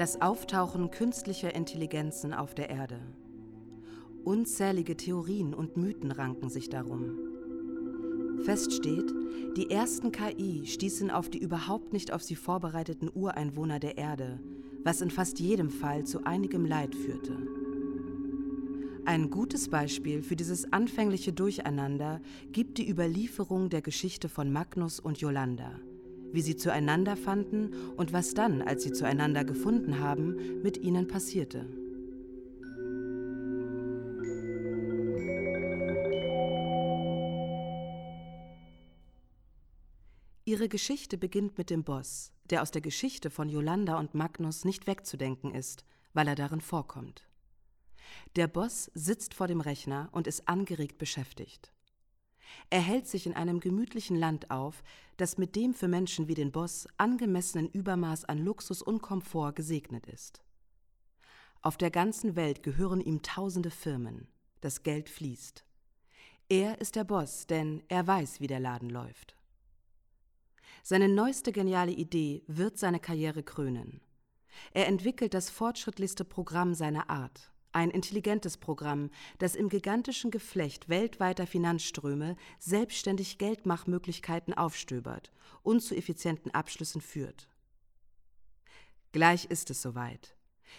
Das Auftauchen künstlicher Intelligenzen auf der Erde. Unzählige Theorien und Mythen ranken sich darum. Fest steht, die ersten KI stießen auf die überhaupt nicht auf sie vorbereiteten Ureinwohner der Erde, was in fast jedem Fall zu einigem Leid führte. Ein gutes Beispiel für dieses anfängliche Durcheinander gibt die Überlieferung der Geschichte von Magnus und Yolanda, wie sie zueinander fanden und was dann, als sie zueinander gefunden haben, mit ihnen passierte. Ihre Geschichte beginnt mit dem Boss, der aus der Geschichte von Yolanda und Magnus nicht wegzudenken ist, weil er darin vorkommt. Der Boss sitzt vor dem Rechner und ist angeregt beschäftigt. Er hält sich in einem gemütlichen Land auf, das mit dem für Menschen wie den Boss angemessenen Übermaß an Luxus und Komfort gesegnet ist. Auf der ganzen Welt gehören ihm tausende Firmen. Das Geld fließt. Er ist der Boss, denn er weiß, wie der Laden läuft. Seine neueste geniale Idee wird seine Karriere krönen. Er entwickelt das fortschrittlichste Programm seiner Art, ein intelligentes Programm, das im gigantischen Geflecht weltweiter Finanzströme selbstständig Geldmachmöglichkeiten aufstöbert und zu effizienten Abschlüssen führt. Gleich ist es soweit.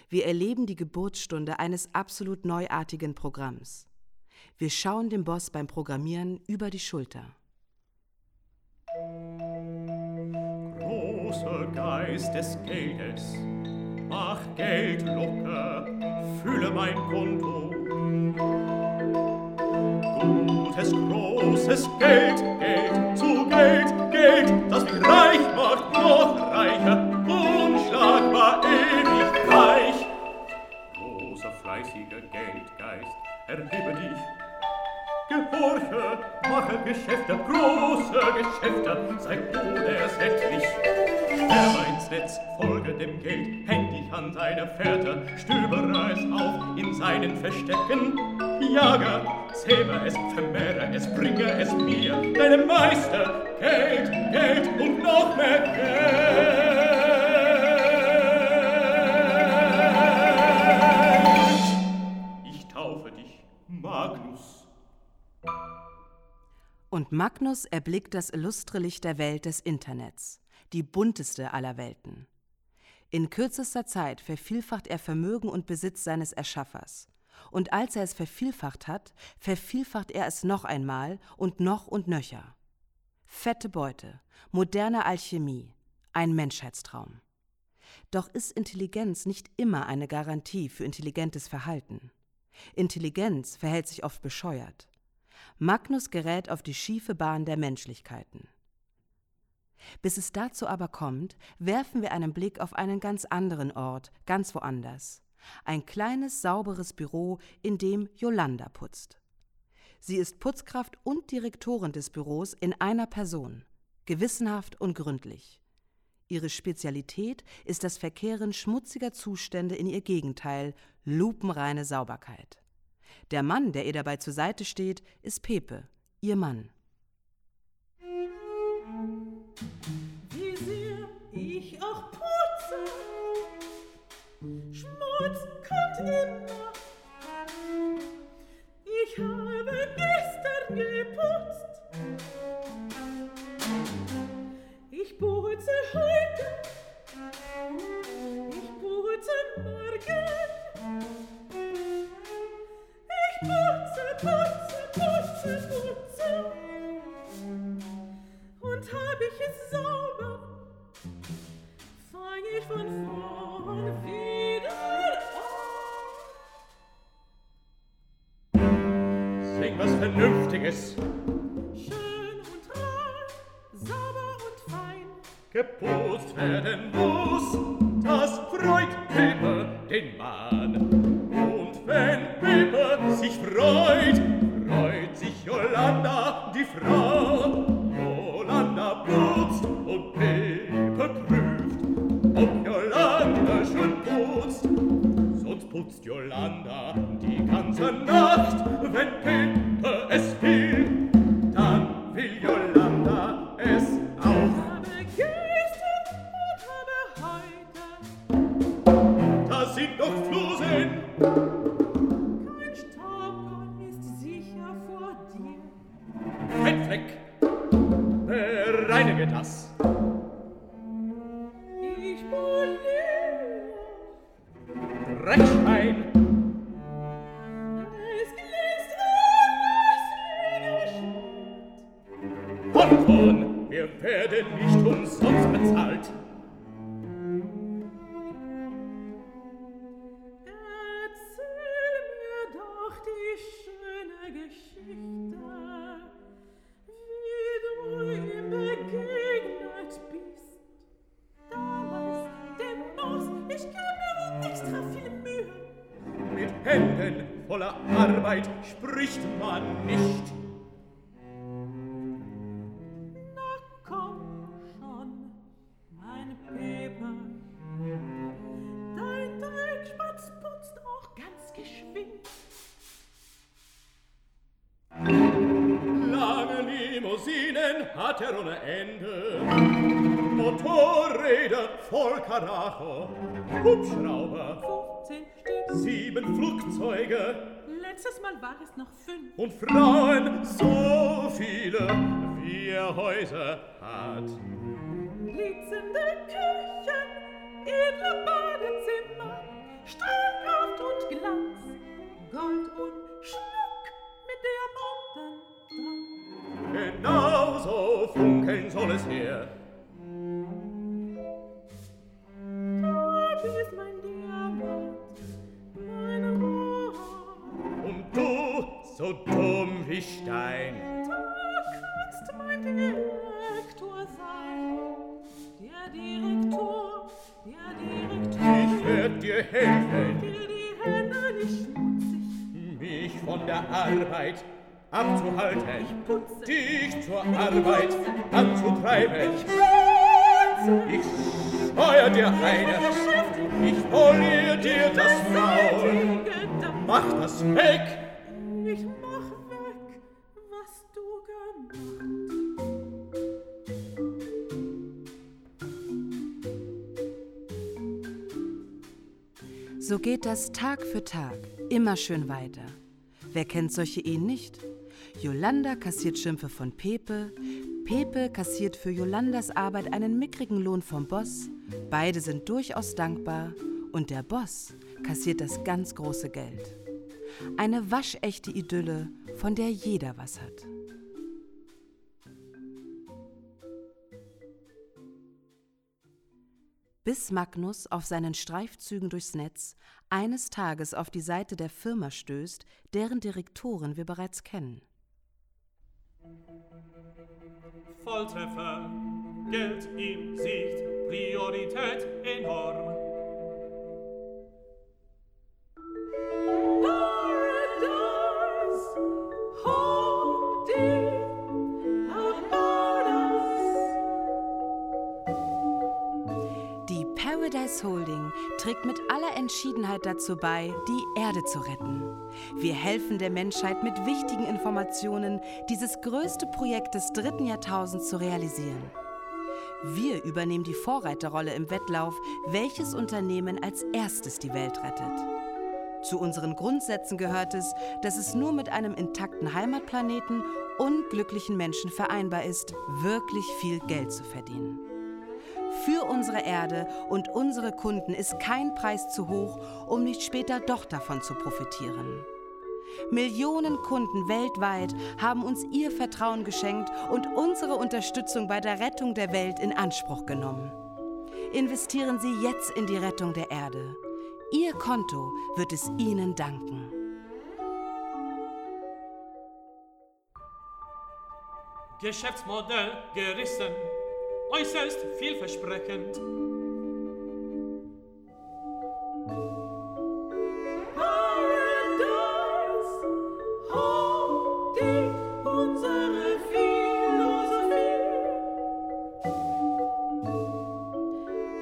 Wir erleben die Geburtsstunde eines absolut neuartigen Programms. Wir schauen dem Boss beim Programmieren über die Schulter. Großer Geist des Geldes, mach Geld locker, fülle mein Konto. Gutes, großes Geld, Geld zu Geld, Geld, das mich reich macht, noch reicher, unschlagbar, ewig reich. Großer, fleißiger Geldgeist, erhebe dich, Gehorche, mache Geschäfte, große Geschäfte, sei unersättlich. Werfe ins Netz, folge dem Geld, häng dich an seine Fährte, stöbere es auf in seinen Verstecken. Jage, zähme es, vermehre es, bringe es mir, deinem Meister, Geld, Geld und noch mehr Geld. Ich taufe dich, Magnus. Und Magnus erblickt das illustre Licht der Welt des Internets, die bunteste aller Welten. In kürzester Zeit vervielfacht er Vermögen und Besitz seines Erschaffers. Und als er es vervielfacht hat, vervielfacht er es noch einmal und noch und nöcher. Fette Beute, moderne Alchemie, ein Menschheitstraum. Doch ist Intelligenz nicht immer eine Garantie für intelligentes Verhalten. Intelligenz verhält sich oft bescheuert. Magnus gerät auf die schiefe Bahn der Menschlichkeiten. Bis es dazu aber kommt, werfen wir einen Blick auf einen ganz anderen Ort, ganz woanders. Ein kleines, sauberes Büro, in dem Yolanda putzt. Sie ist Putzkraft und Direktorin des Büros in einer Person, gewissenhaft und gründlich. Ihre Spezialität ist das Verkehren schmutziger Zustände in ihr Gegenteil, lupenreine Sauberkeit. Der Mann, der ihr dabei zur Seite steht, ist Pepe, ihr Mann. Wie sehr ich auch putze, Schmutz kommt immer. Ich habe gestern geputzt, ich putze heute, davon. Wir werden nicht umsonst bezahlt. Geschwind. Lange Limousinen hat er ohne Ende. Motorräder voll Karacho, Hubschrauber, 15 Stück. sieben Flugzeuge Letztes Mal war es noch fünf. und Frauen so viele, wie er Häuser hat. Blitzende Küchen, edle Badezimmer, Strahlkraft und Glanz, Gold und Schmuck mit Diamanten dran. Genauso funkeln soll es her. Dort ist mein Diamant, mein Rohr. Und du, so dumm wie Stein, Du kannst mein Direktor sein. Der Direktor, der Direktor. ich werd dir helfen, will die Hände nicht von der Arbeit abzuhalten, putze. dich zur Arbeit anzutreiben. Ich steuer dir eine, ich polier dir das Maul. Mach das weg, Ich mach weg, was du gemacht. So geht das Tag für Tag, immer schön weiter. Wer kennt solche Ehen nicht? Jolanda kassiert Schimpfe von Pepe, Pepe kassiert für Jolandas Arbeit einen mickrigen Lohn vom Boss, beide sind durchaus dankbar und der Boss kassiert das ganz große Geld. Eine waschechte Idylle, von der jeder was hat. Bis Magnus auf seinen Streifzügen durchs Netz eines Tages auf die Seite der Firma stößt, deren Direktoren wir bereits kennen. Volltreffer, Geld in Sicht, Priorität enorm. Paradise Holding trägt mit aller Entschiedenheit dazu bei, die Erde zu retten. Wir helfen der Menschheit mit wichtigen Informationen, dieses größte Projekt des dritten Jahrtausends zu realisieren. Wir übernehmen die Vorreiterrolle im Wettlauf, welches Unternehmen als erstes die Welt rettet. Zu unseren Grundsätzen gehört es, dass es nur mit einem intakten Heimatplaneten und glücklichen Menschen vereinbar ist, wirklich viel Geld zu verdienen. Für unsere Erde und unsere Kunden ist kein Preis zu hoch, um nicht später doch davon zu profitieren. Millionen Kunden weltweit haben uns ihr Vertrauen geschenkt und unsere Unterstützung bei der Rettung der Welt in Anspruch genommen. Investieren Sie jetzt in die Rettung der Erde. Ihr Konto wird es Ihnen danken. Geschäftsmodell gerissen, äußerst vielversprechend.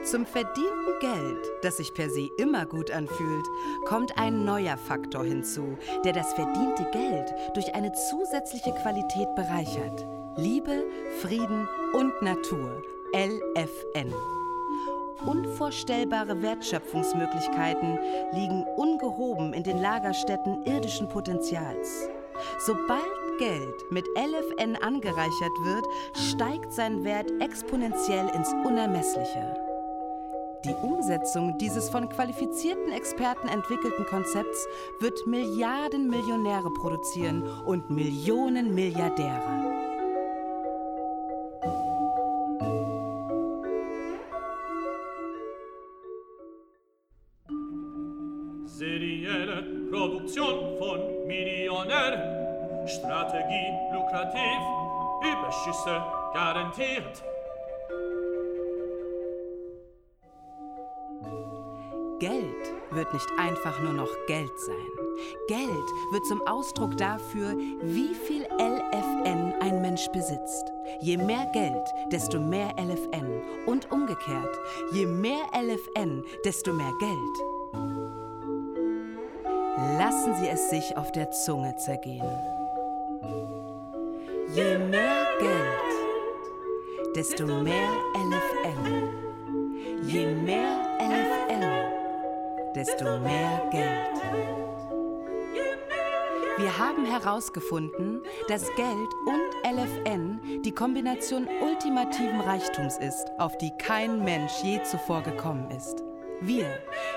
Zum verdienten Geld, das sich per se immer gut anfühlt, kommt ein neuer Faktor hinzu, der das verdiente Geld durch eine zusätzliche Qualität bereichert. Liebe, Frieden und Natur. LFN. Unvorstellbare Wertschöpfungsmöglichkeiten liegen ungehoben in den Lagerstätten irdischen Potenzials. Sobald Geld mit LFN angereichert wird, steigt sein Wert exponentiell ins Unermessliche. Die Umsetzung dieses von qualifizierten Experten entwickelten Konzepts wird Milliarden Millionäre produzieren und Millionen Milliardäre. Garantiert. Geld wird nicht einfach nur noch Geld sein. Geld wird zum Ausdruck dafür, wie viel LFN ein Mensch besitzt. Je mehr Geld, desto mehr LFN. Und umgekehrt, je mehr LFN, desto mehr Geld. Lassen Sie es sich auf der Zunge zergehen. Je mehr Geld, desto mehr LFN. Je mehr LFN, desto mehr Geld. Wir haben herausgefunden, dass Geld und LFN die Kombination ultimativen Reichtums ist, auf die kein Mensch je zuvor gekommen ist. Wir,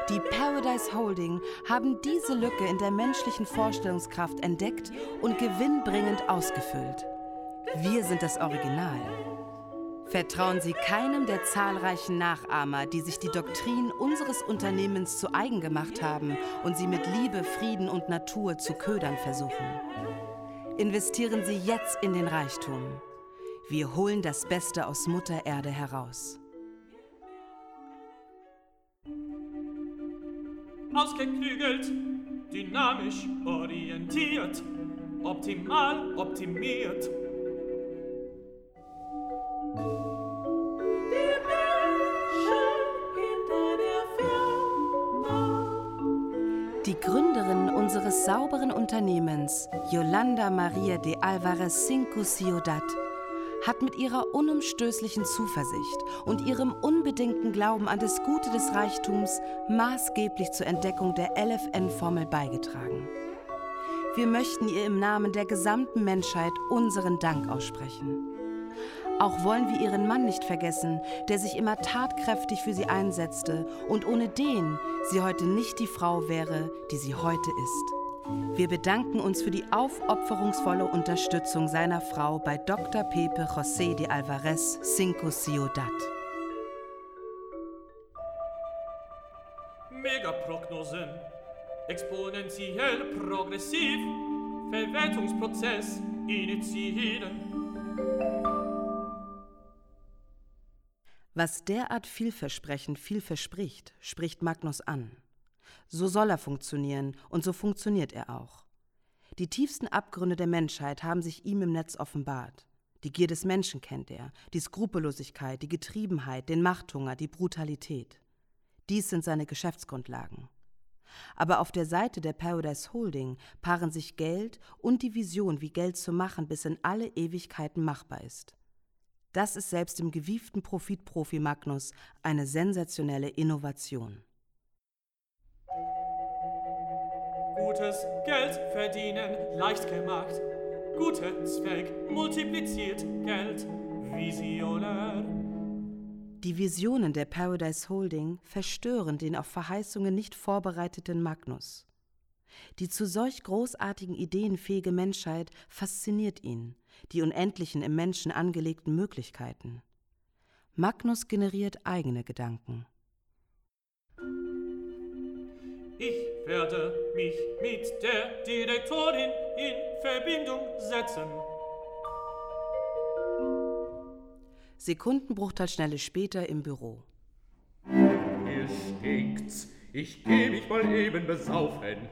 die Paradise Holding, haben diese Lücke in der menschlichen Vorstellungskraft entdeckt und gewinnbringend ausgefüllt. Wir sind das Original. Vertrauen Sie keinem der zahlreichen Nachahmer, die sich die Doktrin unseres Unternehmens zu eigen gemacht haben und sie mit Liebe, Frieden und Natur zu ködern versuchen. Investieren Sie jetzt in den Reichtum. Wir holen das Beste aus Mutter Erde heraus. Ausgeklügelt, dynamisch orientiert, optimal optimiert. Die Gründerin unseres sauberen Unternehmens, Yolanda Maria de Alvarez Cinco Ciudad, hat mit ihrer unumstößlichen Zuversicht und ihrem unbedingten Glauben an das Gute des Reichtums maßgeblich zur Entdeckung der LFN-Formel beigetragen. Wir möchten ihr im Namen der gesamten Menschheit unseren Dank aussprechen. Auch wollen wir ihren Mann nicht vergessen, der sich immer tatkräftig für sie einsetzte und ohne den sie heute nicht die Frau wäre, die sie heute ist. Wir bedanken uns für die aufopferungsvolle Unterstützung seiner Frau bei Dr. Pepe José de Alvarez Cinco Ciudad. Megaprognosen. Exponentiell progressiv. Verwertungsprozess initiieren. Was derart vielversprechend viel verspricht, spricht Magnus an. So soll er funktionieren und so funktioniert er auch. Die tiefsten Abgründe der Menschheit haben sich ihm im Netz offenbart. Die Gier des Menschen kennt er, die Skrupellosigkeit, die Getriebenheit, den Machthunger, die Brutalität. Dies sind seine Geschäftsgrundlagen. Aber auf der Seite der Paradise Holding paaren sich Geld und die Vision, wie Geld zu machen, bis in alle Ewigkeiten machbar ist. Das ist selbst dem gewieften Profitprofi Magnus eine sensationelle Innovation. Gutes Geld verdienen, leicht gemacht. Guter Zweck multipliziert Geld. Visionär. Die Visionen der Paradise Holding verstören den auf Verheißungen nicht vorbereiteten Magnus. Die zu solch großartigen Ideen fähige Menschheit fasziniert ihn, die unendlichen im Menschen angelegten Möglichkeiten. Magnus generiert eigene Gedanken. Ich werde mich mit der Direktorin in Verbindung setzen. Sekundenbruchteilschnelle später im Büro. Hier stinkt's. Ich geh mich mal eben besaufen.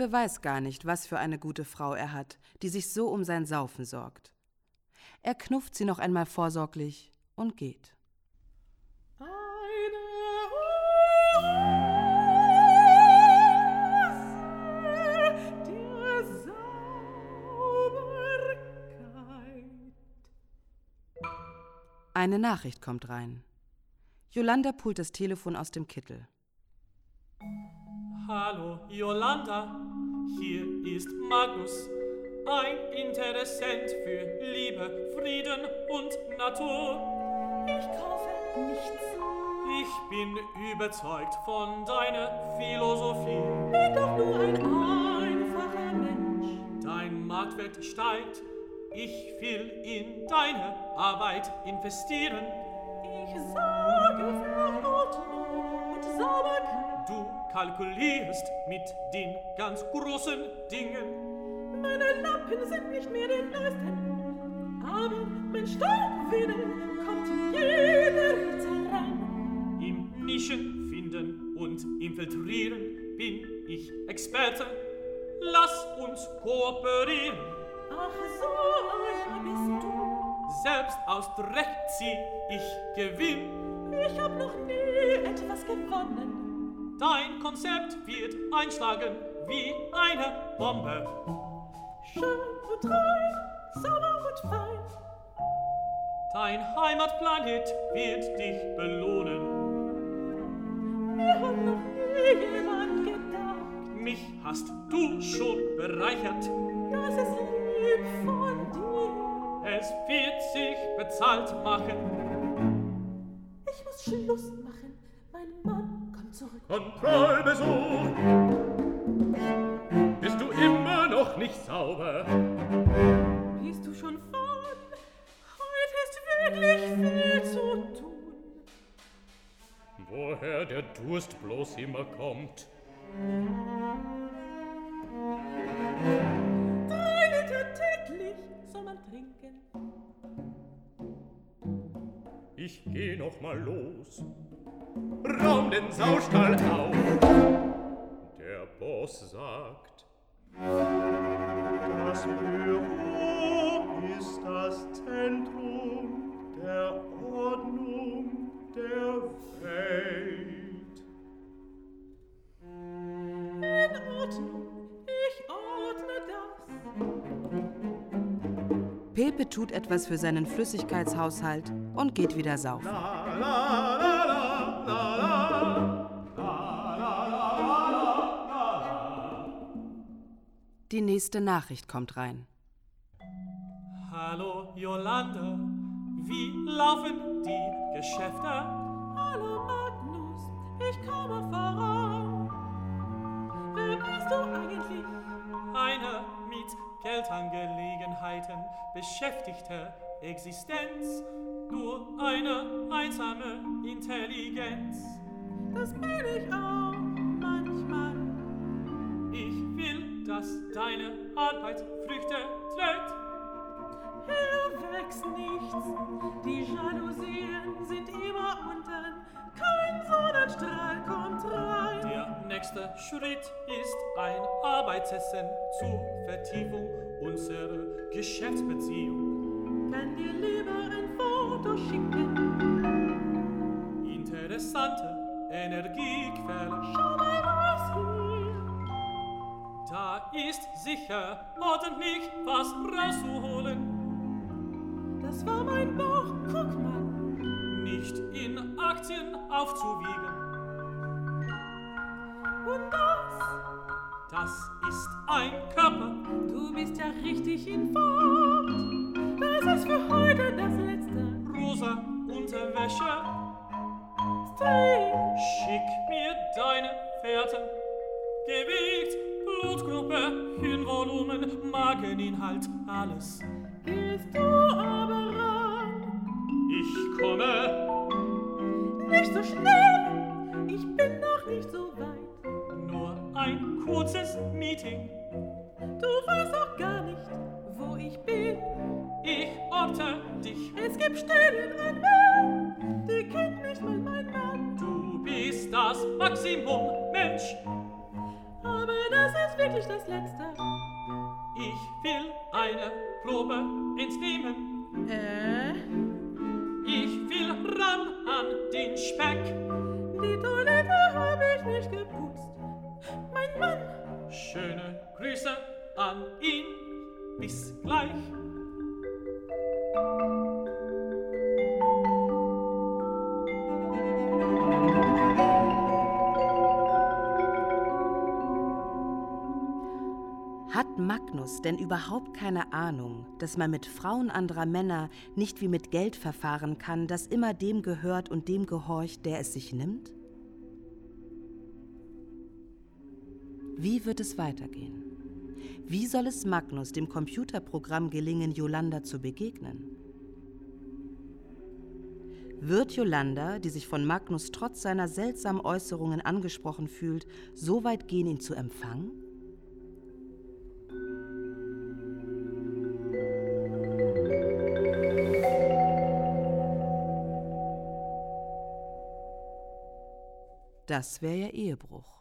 Philippe weiß gar nicht, was für eine gute Frau er hat, die sich so um sein Saufen sorgt. Er knufft sie noch einmal vorsorglich und geht. Eine Nachricht kommt rein. Jolanda pult das Telefon aus dem Kittel. Hallo, Jolanda. Hier ist Magnus, ein Interessent für Liebe, Frieden und Natur. Ich kaufe nichts. Ich bin überzeugt von deiner Philosophie. Bin doch nur ein einfacher Mensch. Dein Marktwert steigt. Ich will in deine Arbeit investieren. Ich sorge für Ordnung und Sauberkeit. Du kalkulierst mit den ganz großen Dingen. Meine Lappen sind nicht mehr die neuesten. Aber mein Staubwedel kommt in jede Ritze rein. Im Nischen finden und infiltrieren bin ich Experte. Lass uns kooperieren. Ach, so einer bist du. Selbst aus Dreck zieh ich Gewinn. Ich hab noch nie etwas gewonnen. Dein Konzept wird einschlagen wie eine Bombe. Schön und treu, sauber und fein. Dein Heimatplanet wird dich belohnen. Mir hat noch nie jemand gedacht. Mich hast du schon bereichert. Das ist lieb von dir. Es wird sich bezahlt machen. Ich muss Schluss machen. Zurück. Kontrollbesuch. Bist du immer noch nicht sauber? Bist du schon fort? Heute ist wirklich viel zu tun. Woher der Durst bloß immer kommt? Drei Liter täglich soll man trinken. Ich geh noch mal los. Raum den Saustall auf. Der Boss sagt, das Büro ist das Zentrum der Ordnung der Welt. In Ordnung, Pepe tut etwas für seinen Flüssigkeitshaushalt und geht wieder saufen. La la la la la la. Die nächste Nachricht kommt rein. Hallo Jolanda, wie laufen die Geschäfte? Hallo Magnus, ich komme voran. Wer bist du eigentlich? Eine mit Geldangelegenheiten beschäftigte Existenz, nur eine einsame Intelligenz. Das bin ich auch manchmal. Ich will, dass deine Arbeit Früchte trägt. Hier wächst nichts, die Jalousien sind immer unten, kein Sonnenstrahl kommt nächste Schritt ist ein Arbeitsessen zur Vertiefung unserer Geschäftsbeziehung. Kann dir lieber ein Foto schicken, Interessante Energiequelle. schau mal was hier. Da ist sicher ordentlich was rauszuholen. Das war mein Bauch, guck mal. Nicht in Aktien aufzuwiegen. Und das, Das ist ein Körper. du bist ja richtig in Form. Das ist für heute das letzte. Rosa Unterwäsche. Stay. Schick mir deine Fährten. Gewicht, Blutgruppe, Hirnvolumen, Mageninhalt, alles. Gehst du aber ran, Ich komme, nicht so schnell. Ich bin noch nicht so weit. Kurzes Meeting. Du weißt auch gar nicht, wo ich bin. Ich orte dich. Es gibt Stellen an mir, die kennt nicht mal mein Mann. Du bist das Maximum, Mensch. Aber das ist wirklich das Letzte. Ich will eine Probe entnehmen. Äh? Ich will ran an den Speck. Die Toilette habe ich nicht geputzt mein Mann. Schöne Grüße an ihn. Bis gleich. Hat Magnus denn überhaupt keine Ahnung, dass man mit Frauen anderer Männer nicht wie mit Geld verfahren kann, das immer dem gehört und dem gehorcht, der es sich nimmt? Wie wird es weitergehen? Wie soll es Magnus, dem Computerprogramm, gelingen, Yolanda zu begegnen? Wird Yolanda, die sich von Magnus trotz seiner seltsamen Äußerungen angesprochen fühlt, so weit gehen, ihn zu empfangen? Das wäre ja Ehebruch.